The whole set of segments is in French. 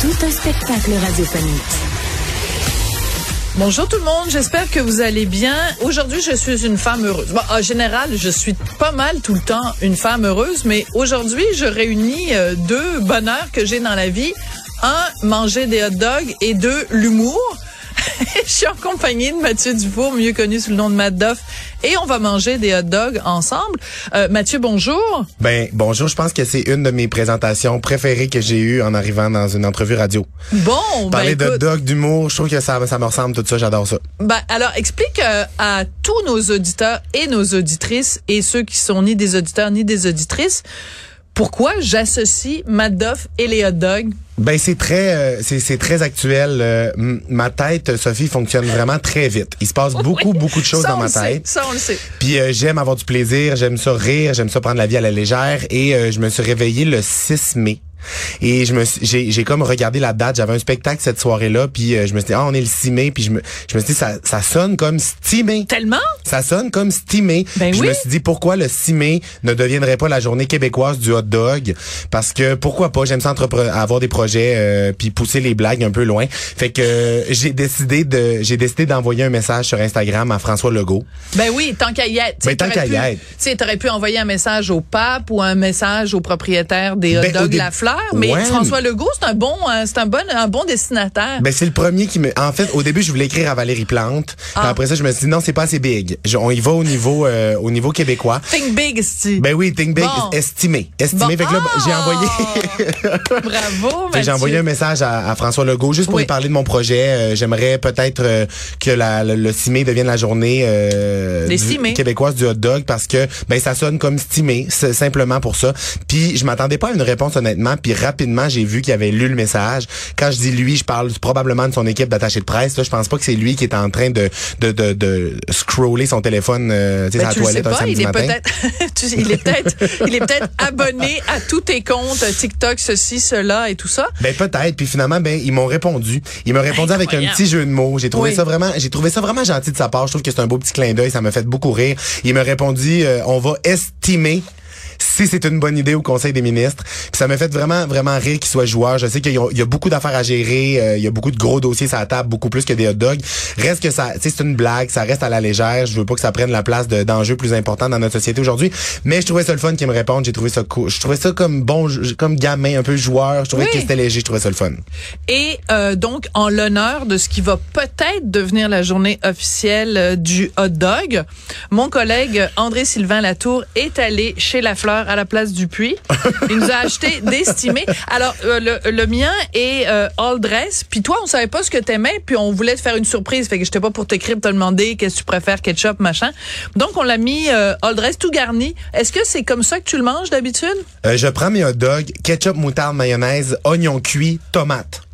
Tout un spectacle radiophonique. Bonjour tout le monde, j'espère que vous allez bien. Aujourd'hui, je suis une femme heureuse. En général, je suis pas mal tout le temps une femme heureuse, mais aujourd'hui, je réunis euh, deux bonheurs que j'ai dans la vie. Un, manger des hot dogs et deux, l'humour. je suis en compagnie de Mathieu Dufour, mieux connu sous le nom de Matt Duff, et on va manger des hot dogs ensemble. Euh, Mathieu, bonjour. Ben bonjour, je pense que c'est une de mes présentations préférées que j'ai eues en arrivant dans une entrevue radio. Bon, Parler ben, de écoute, dog, d'humour, je trouve que ça, ça me ressemble tout ça, j'adore ça. ben, alors explique euh, à tous nos auditeurs et nos auditrices et ceux qui sont ni des auditeurs ni des auditrices pourquoi j'associe Matt Duff et les hot dogs. Ben c'est très euh, c'est très actuel. euh, ma tête, Sophie, fonctionne vraiment très vite. Il se passe beaucoup Oui, beaucoup de choses ça, dans ma sait, tête. ça, on le sait. Puis euh, j'aime avoir du plaisir, j'aime ça rire, j'aime ça prendre la vie à la légère et euh, je me suis réveillé le 6 mai. Et je me j'ai j'ai comme regardé la date, j'avais un spectacle cette soirée-là puis euh, je me suis dit ah on est le 6 mai puis je me je me suis dit ça ça sonne comme stimé. Tellement? Ça sonne comme stimé. Ben Puis oui. Je me suis dit pourquoi le 6 mai ne deviendrait pas la journée québécoise du hot dog? Parce que pourquoi pas? J'aime ça avoir des projets euh, puis pousser les blagues un peu loin. Fait que euh, j'ai décidé de j'ai décidé d'envoyer un message sur Instagram à François Legault. Ben oui, tant qu'à y être. Ben, tant qu'à y pu- être. Tu sais, t'aurais pu envoyer un message au pape ou un message au propriétaire des hot Ben, dogs La Mais Ouais. François Legault, c'est un bon, euh, c'est un bon, un bon destinataire. Ben c'est le premier qui me en fait au début je voulais écrire à Valérie Plante. Ah. après ça je me suis dit non c'est pas assez big. Je- on y va au niveau euh, au niveau québécois. Think big, esti. Ben oui, think big, Bon. estimé. Estimé. Bon. Fait que là, ben, j'ai Ah! envoyé. Bravo, que Mathieu. J'ai envoyé un message à, à François Legault juste pour Oui. lui parler de mon projet. Euh, J'aimerais peut-être euh, que la, le, le 6 mai devienne la journée euh, Des du- 6 mai. québécoise du hot dog parce que ben ça sonne comme stimé, simplement pour ça. Puis je m'attendais pas à une réponse honnêtement. Puis rapidement j'ai vu qu'il avait lu le message. Quand je dis lui, je parle probablement de son équipe d'attachés de presse. Là, je pense pas que c'est lui qui est en train de de, de, de scroller son téléphone euh, sais, Ben, tu sais toilette un pas, samedi il est matin. sais, il est peut-être, il est peut-être abonné à tous tes comptes TikTok, ceci, cela et tout ça. Ben peut-être. Puis finalement, ben ils m'ont répondu. Ils m'ont répondu avec un petit jeu de mots. J'ai trouvé Oui. ça vraiment, j'ai trouvé ça vraiment gentil de sa part. Je trouve que c'est un beau petit clin d'œil. Ça m'a fait beaucoup rire. Il m'a répondu, euh, on va estimer. Si c'est une bonne idée au Conseil des ministres. Puis ça m'a fait vraiment, vraiment rire qu'il soit joueur. Je sais qu'il y a, il y a beaucoup d'affaires à gérer. euh, il y a beaucoup de gros dossiers sur la table, beaucoup plus que des hot dogs. Reste que ça, c'est une blague. Ça reste à la légère. Je veux pas que ça prenne la place de- d'enjeux plus importants dans notre société aujourd'hui. Mais je trouvais ça le fun qu'il me réponde. J'ai trouvé ça cool. Je trouvais ça comme bon, comme gamin, un peu joueur. Je trouvais Oui. que c'était léger. Je trouvais ça le fun. Et euh, donc, en l'honneur de ce qui va peut-être devenir la journée officielle euh, du hot dog, mon collègue André-Sylvain Latour est allé chez La Fleur à la place du puits. Il nous a acheté des stimés. Alors, euh, le, le mien est euh, all dress. Puis toi, on savait pas ce que t'aimais, puis on voulait te faire une surprise. Fait que j'étais pas pour t'écrire, te demander qu'est-ce que tu préfères, ketchup, machin. Donc, on l'a mis euh, all dress, tout garni. Est-ce que c'est comme ça que tu le manges d'habitude? Je prends mes hot dogs, ketchup, moutarde, mayonnaise, oignon cuit, tomate.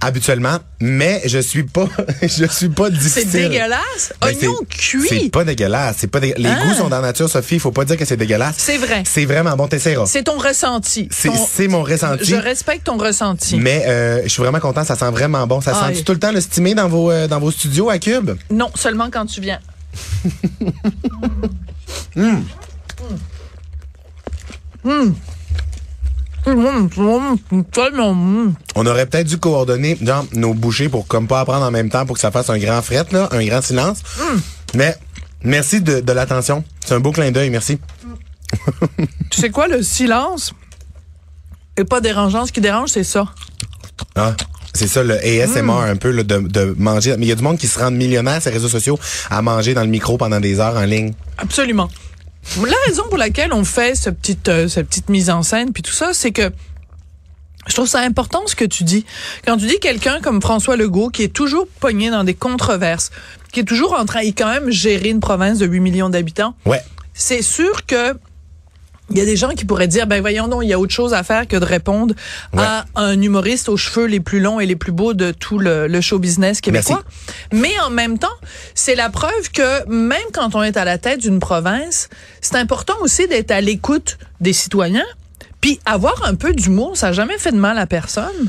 Habituellement, mais je suis pas, je suis pas difficile. C'est dégueulasse. Ben, Oignon cuit. C'est pas dégueulasse. C'est pas Les Ah. goûts sont dans la nature, Sophie. Faut pas dire que c'est dégueulasse. C'est vrai. C'est vraiment bon. T'essaieras. C'est ton ressenti. C'est Ton- mon ressenti. Je respecte ton ressenti. Mais euh, je suis vraiment content. Ça sent vraiment bon. Ça Ah, sent et- tout le temps le stimé dans vos euh, dans vos studios à Cube? Non, seulement quand tu viens. On aurait peut-être dû coordonner nos bouchées pour comme pas apprendre en même temps pour que ça fasse un grand fret là, un grand silence. Mais merci de, de l'attention. C'est un beau clin d'œil. Merci. Tu sais quoi, le silence est pas dérangeant. Ce qui dérange, c'est ça. Ah, c'est ça le ASMR Hmm. un peu là, de, de manger. Mais il y a du monde qui se rend millionnaire sur les réseaux sociaux à manger dans le micro pendant des heures en ligne. Absolument. La raison pour laquelle on fait ce petite, euh, cette petite mise en scène, puis tout ça, c'est que je trouve ça important ce que tu dis. Quand tu dis quelqu'un comme François Legault, qui est toujours pogné dans des controverses, qui est toujours en train, il quand même gérer une province de 8 millions d'habitants, Ouais. c'est sûr que Il y a des gens qui pourraient dire, ben voyons non, il y a autre chose à faire que de répondre à un humoriste aux cheveux les plus longs et les plus beaux de tout le, show business québécois. Mais en même temps, c'est la preuve que même quand on est à la tête d'une province, c'est important aussi d'être à l'écoute des citoyens. Puis avoir un peu d'humour, ça n'a jamais fait de mal à personne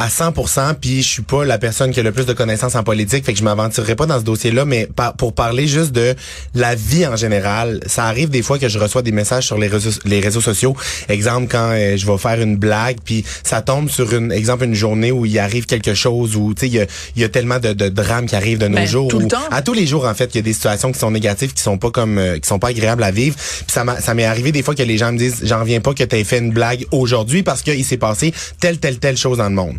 à 100%, puis je suis pas la personne qui a le plus de connaissances en politique, fait que je m'aventurerai pas dans ce dossier-là, mais pour parler juste de la vie en général, ça arrive des fois que je reçois des messages sur les réseaux, les réseaux sociaux. Exemple, quand euh, je vais faire une blague, puis ça tombe sur une, exemple, une journée où il arrive quelque chose, où tu sais, il y a, y a, tellement de, de drames qui arrivent de nos ben, jours. Tout le temps. À tous les jours, en fait, il y a des situations qui sont négatives, qui sont pas comme, euh, qui sont pas agréables à vivre. Puis ça ça m'est arrivé des fois que les gens me disent, j'en reviens pas que tu aies fait une blague aujourd'hui parce qu'il s'est passé telle, telle, telle chose dans le monde.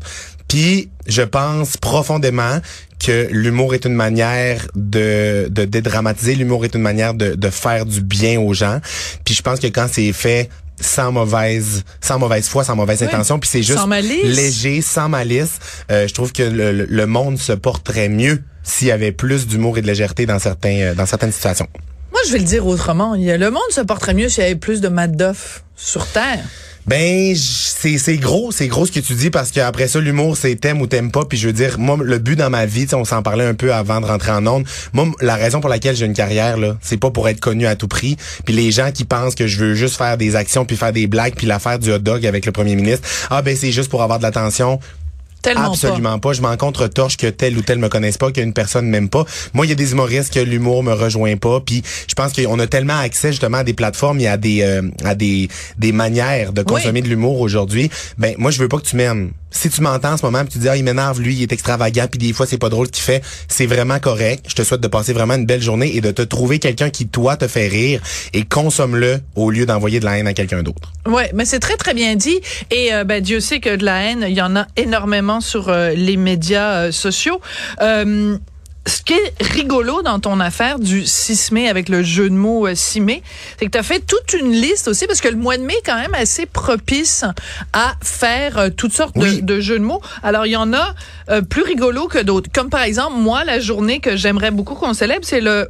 Puis je pense profondément que l'humour est une manière de, de dédramatiser, l'humour est une manière de, de faire du bien aux gens. Puis je pense que quand c'est fait sans mauvaise sans mauvaise foi, sans mauvaise intention, puis c'est juste léger, sans malice, euh, je trouve que le, le, monde se porterait mieux s'il y avait plus d'humour et de légèreté dans certains euh, dans certaines situations. Moi, je vais le dire autrement. Le monde se porterait mieux s'il y avait plus de Madoff sur Terre. Ben c'est c'est gros, c'est gros ce que tu dis parce qu'après ça l'humour c'est t'aimes ou t'aimes pas puis je veux dire moi le but dans ma vie, on s'en parlait un peu avant de rentrer en onde. Moi la raison pour laquelle j'ai une carrière là, c'est pas pour être connu à tout prix. Puis les gens qui pensent que je veux juste faire des actions puis faire des blagues puis l'affaire du hot dog avec le premier ministre, ah ben c'est juste pour avoir de l'attention. Absolument pas. Je m'en contre-torche que tel ou tel me connaisse pas, qu'une personne m'aime pas. Moi, il y a des humoristes que l'humour me rejoint pas. Puis je pense qu'on a tellement accès justement à des plateformes et à des euh, à des des manières de consommer de l'humour aujourd'hui. Ben moi, je veux pas que tu m'aimes si tu m'entends en ce moment, puis tu dis ah il m'énerve lui, il est extravagant, puis des fois c'est pas drôle ce qu'il fait, c'est vraiment correct. Je te souhaite de passer vraiment une belle journée et de te trouver quelqu'un qui toi te fait rire et consomme-le au lieu d'envoyer de la haine à quelqu'un d'autre. Ouais, mais c'est très très bien dit et euh, ben Dieu sait que de la haine, il y en a énormément sur euh, les médias euh, sociaux ce qui est rigolo dans ton affaire du 6 mai avec le jeu de mots 6 euh, mai, c'est que tu as fait toute une liste aussi parce que le mois de mai est quand même assez propice à faire euh, toutes sortes de, jeux de mots. Alors il y en a euh, plus rigolos que d'autres. Comme par exemple, moi la journée que j'aimerais beaucoup qu'on célèbre, c'est le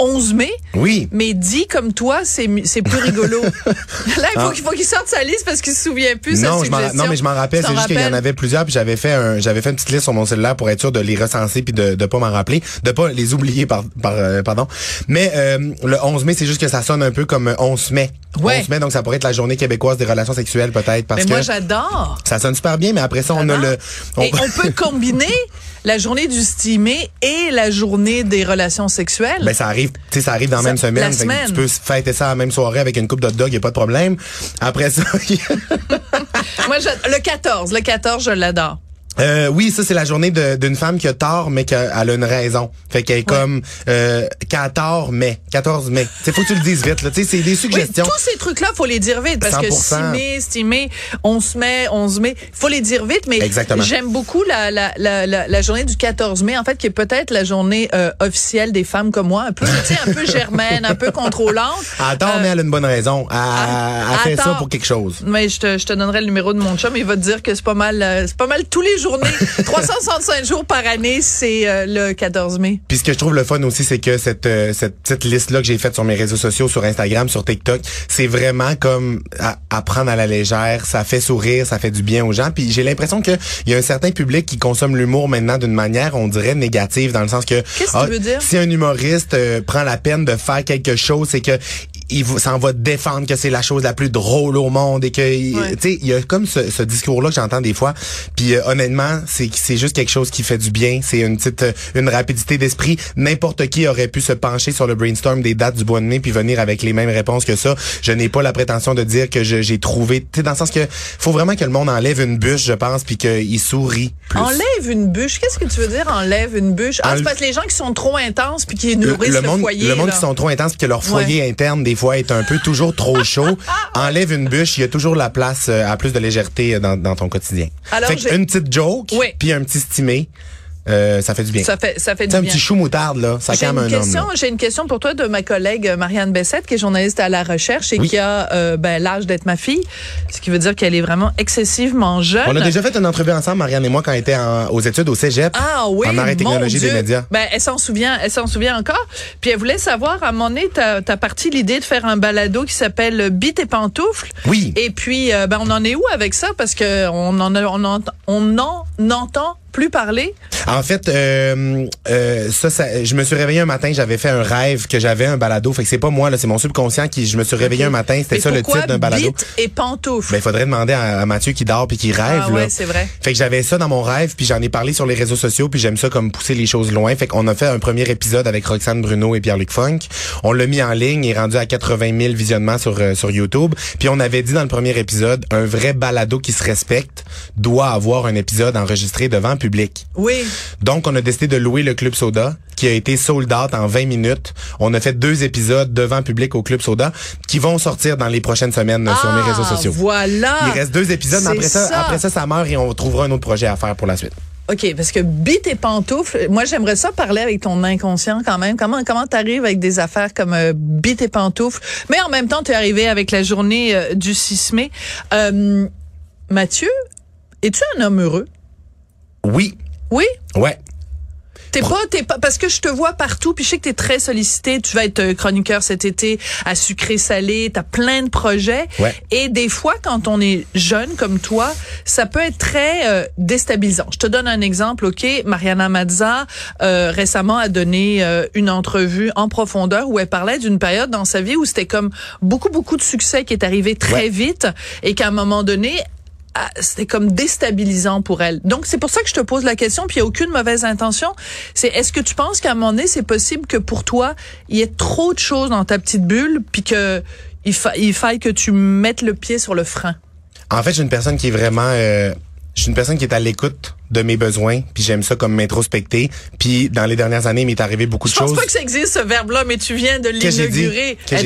11 mai. Oui. Mais dit comme toi, c'est plus rigolo. Là, il faut ah. qu'il faut qu'il sorte sa liste parce qu'il se souvient plus non, je non, mais je m'en rappelle, c'est juste qu'il y en avait plusieurs puis j'avais fait un j'avais fait une petite liste sur mon cellulaire pour être sûr de les recenser puis de de pas m'en rappeler, de pas les oublier par, par euh, pardon. Mais euh, le 11 mai, c'est juste que ça sonne un peu comme 11 mai. Ouais. 11 mai donc ça pourrait être la journée québécoise des relations sexuelles peut-être parce mais moi j'adore. Ça sonne super bien mais après ça on a le on... Et on peut combiner la journée du stimé et la journée des relations sexuelles. Ben ça arrive, tu sais ça arrive dans la même semaine, semaine. Tu peux fêter ça la même soirée avec une coupe de dog, y a pas de problème. Après ça, moi le 14, le 14 je l'adore. Euh, oui, ça c'est la journée d'une femme qui a tort mais qu'elle a une raison. Fait qu'elle est comme euh, 14 mai, 14 mai. C'est faut que tu le dises vite là, tu sais c'est des suggestions. tous ces trucs là, faut les dire vite parce que 6 mai, 6 mai, 11 mai, 11 mai, faut les dire vite mais j'aime beaucoup la, la, la, la, journée du 14 mai en fait qui est peut-être la journée euh, officielle des femmes comme moi, un peu tu sais un peu germaine, un peu contrôlante. Attends, mais elle a une bonne raison. Elle, elle fait ça pour quelque chose. Mais je te je te donnerai le numéro de mon chum, il va te dire que c'est pas mal euh, c'est pas mal tous les journées. 365 jours par année, c'est euh, le 14 mai. Puis ce que je trouve le fun aussi, c'est que cette, euh, cette petite liste-là que j'ai faite sur mes réseaux sociaux, sur Instagram, sur TikTok, c'est vraiment comme à, prendre à la légère. Ça fait sourire, ça fait du bien aux gens. Puis j'ai l'impression qu'il y a un certain public qui consomme l'humour maintenant d'une manière, on dirait, négative, dans le sens que... Qu'est-ce que tu ah, veux dire? Si un humoriste euh, prend la peine de faire quelque chose, c'est que il s'en va défendre que c'est la chose la plus drôle au monde et que tu sais il y a comme ce, ce discours là que j'entends des fois. Puis euh, honnêtement c'est c'est juste quelque chose qui fait du bien. C'est une petite euh, une rapidité d'esprit. N'importe qui aurait pu se pencher sur le brainstorm des dates du bois de mai puis venir avec les mêmes réponses que ça. Je n'ai pas la prétention de dire que j'ai trouvé tu sais dans le sens que faut vraiment que le monde enlève une bûche je pense puis qu'il sourit plus. enlève une bûche? Qu'est-ce que tu veux dire enlève une bûche? Ah, c'est parce que les gens qui sont trop intenses puis qui nourrissent le, monde, foyer le monde qui sont trop intenses puis que leur foyer interne des fois est un peu toujours trop chaud, enlève une bûche, il y a toujours la place euh, à plus de légèreté dans, dans ton quotidien. Alors, fait une petite joke, puis un petit stimé. Euh, ça fait du bien. Ça fait, ça fait du un bien. petit chou moutarde, là, ça J'ai calme une un question, j'ai une question pour toi de ma collègue euh, Marianne Bessette, qui est journaliste à la recherche et Oui. qui a euh, ben, l'âge d'être ma fille, ce qui veut dire qu'elle est vraiment excessivement jeune. On a déjà fait une entrevue ensemble, Marianne et moi, quand on était en- aux études au cégep. Ah oui, En technologie des médias. Ben, elle s'en souvient, elle s'en souvient encore. Puis elle voulait savoir, à un moment donné, t'as as parti l'idée de faire un balado qui s'appelle Bite et pantoufles. Oui. Et puis, euh, ben, on en est où avec ça? Parce que on en, a- on en, on en entend plus parler? En fait, euh, euh, ça, ça, je me suis réveillé un matin, j'avais fait un rêve que j'avais un balado. Fait que c'est pas moi, là, c'est mon subconscient qui, je me suis réveillé un matin, c'était Et ça le titre d'un balado. Et pantoufles? Ben, il faudrait demander à, à Mathieu qui dort puis qui rêve, Ah ouais, c'est vrai. Fait que j'avais ça dans mon rêve, puis j'en ai parlé sur les réseaux sociaux, puis j'aime ça comme pousser les choses loin. Fait qu'on a fait un premier épisode avec Roxane Bruno et Pierre-Luc Funk. On l'a mis en ligne, il est rendu à 80 000 visionnements sur euh, sur YouTube. Puis on avait dit dans le premier épisode, un vrai balado qui se respecte doit avoir un épisode enregistré devant public. Oui. Donc, on a décidé de louer le Club Soda, qui a été sold out en 20 minutes. On a fait deux épisodes devant public au Club Soda, qui vont sortir dans les prochaines semaines sur mes réseaux Ah, sociaux. Voilà. Il reste deux épisodes, après ça, ça. après ça, ça meurt et on trouvera un autre projet à faire pour la suite. OK, parce que bite et pantoufles, moi j'aimerais ça parler avec ton inconscient quand même. Comment comment t'arrives avec des affaires comme euh, bite et pantoufles, mais en même temps tu es arrivé avec la journée euh, du 6 mai. Euh, Mathieu, es-tu un homme heureux? Oui, Oui? ouais. T'es pas, t'es pas, parce que je te vois partout, puis je sais que t'es très sollicité. Tu vas être euh, chroniqueur cet été à sucré salé. T'as plein de projets. Ouais. Et des fois, quand on est jeune comme toi, ça peut être très euh, déstabilisant. Je te donne un exemple, ok? Mariana Mazza euh, récemment a donné euh, une entrevue en profondeur où elle parlait d'une période dans sa vie où c'était comme beaucoup beaucoup de succès qui est arrivé très Ouais. vite et qu'à un moment donné c'était comme déstabilisant pour elle. Donc c'est pour ça que je te pose la question, puis il n'y a aucune mauvaise intention. C'est est-ce que tu penses qu'à un moment donné, c'est possible que pour toi, il y ait trop de choses dans ta petite bulle, puis que il, fa- il faille que tu mettes le pied sur le frein? En fait, suis une personne qui est vraiment... euh, une personne qui est à l'écoute de mes besoins, puis j'aime ça comme m'introspecter. Puis dans les dernières années, il m'est arrivé beaucoup de Je pense choses. pas que ça existe ce verbe-là, mais tu viens de l'inaugurer. J'ai dit?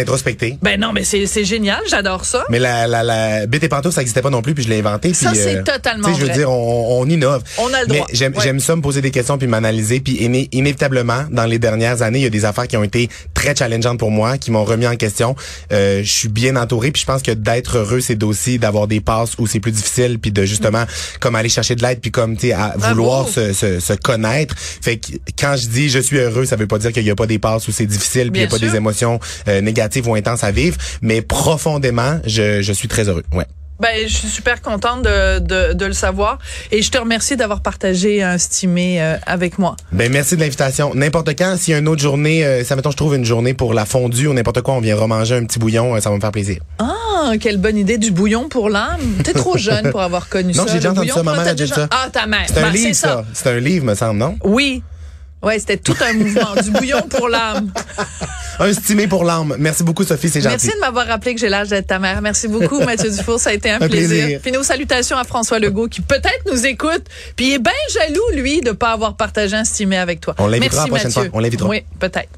Introspecter. Ben non, mais c'est c'est génial, j'adore ça. Mais la, la, la bite et pantoufle, ça n'existait pas non plus, puis je l'ai inventé. Ça, c'est totalement tu sais, Je veux vrai. dire, on, on innove. On a le Mais droit. j'aime Ouais. ça me poser des questions puis m'analyser. Puis iné- inévitablement, dans les dernières années, il y a des affaires qui ont été très challengeantes pour moi, qui m'ont remis en question. Euh, je suis bien entouré, puis je pense que d'être heureux, c'est aussi d'avoir des passes où c'est plus difficile, puis de justement comme aller chercher de l'aide, puis comme tu à vouloir se, se, se connaître. Fait que quand je dis je suis heureux, ça veut pas dire qu'il y a pas des passes où c'est difficile, puis il y a pas sûr. des émotions euh, négatives ou intenses à vivre, mais profondément, je, je suis très heureux. Ouais. Ben, je suis super contente de, de, de le savoir et je te remercie d'avoir partagé un stimé euh, avec moi. Ben merci de l'invitation. N'importe quand, s'il y a une autre journée, euh, ça mettons je trouve une journée pour la fondue ou n'importe quoi, on vient remanger un petit bouillon, euh, ça va me faire plaisir. Ah, quelle bonne idée du bouillon pour l'âme. T'es trop jeune pour avoir connu Non, ça. j'ai déjà entendu ça, ma mère a dit déjà- ça. Ah, ta mère. C'est un Ben, livre ça. C'est un livre me semble, non? Oui. Ouais, c'était tout un mouvement du bouillon pour l'âme. Un stimé pour l'âme. Merci beaucoup Sophie, c'est gentil. Merci de m'avoir rappelé que j'ai l'âge d'être ta mère. Merci beaucoup, Mathieu Dufour. Ça a été un, Un plaisir. plaisir. Puis nos salutations à François Legault qui peut-être nous écoute. Puis il est bien jaloux, lui, de pas avoir partagé un stimé avec toi. On l'invitera la prochaine Mathieu. fois. On l'invitera. Oui, peut-être.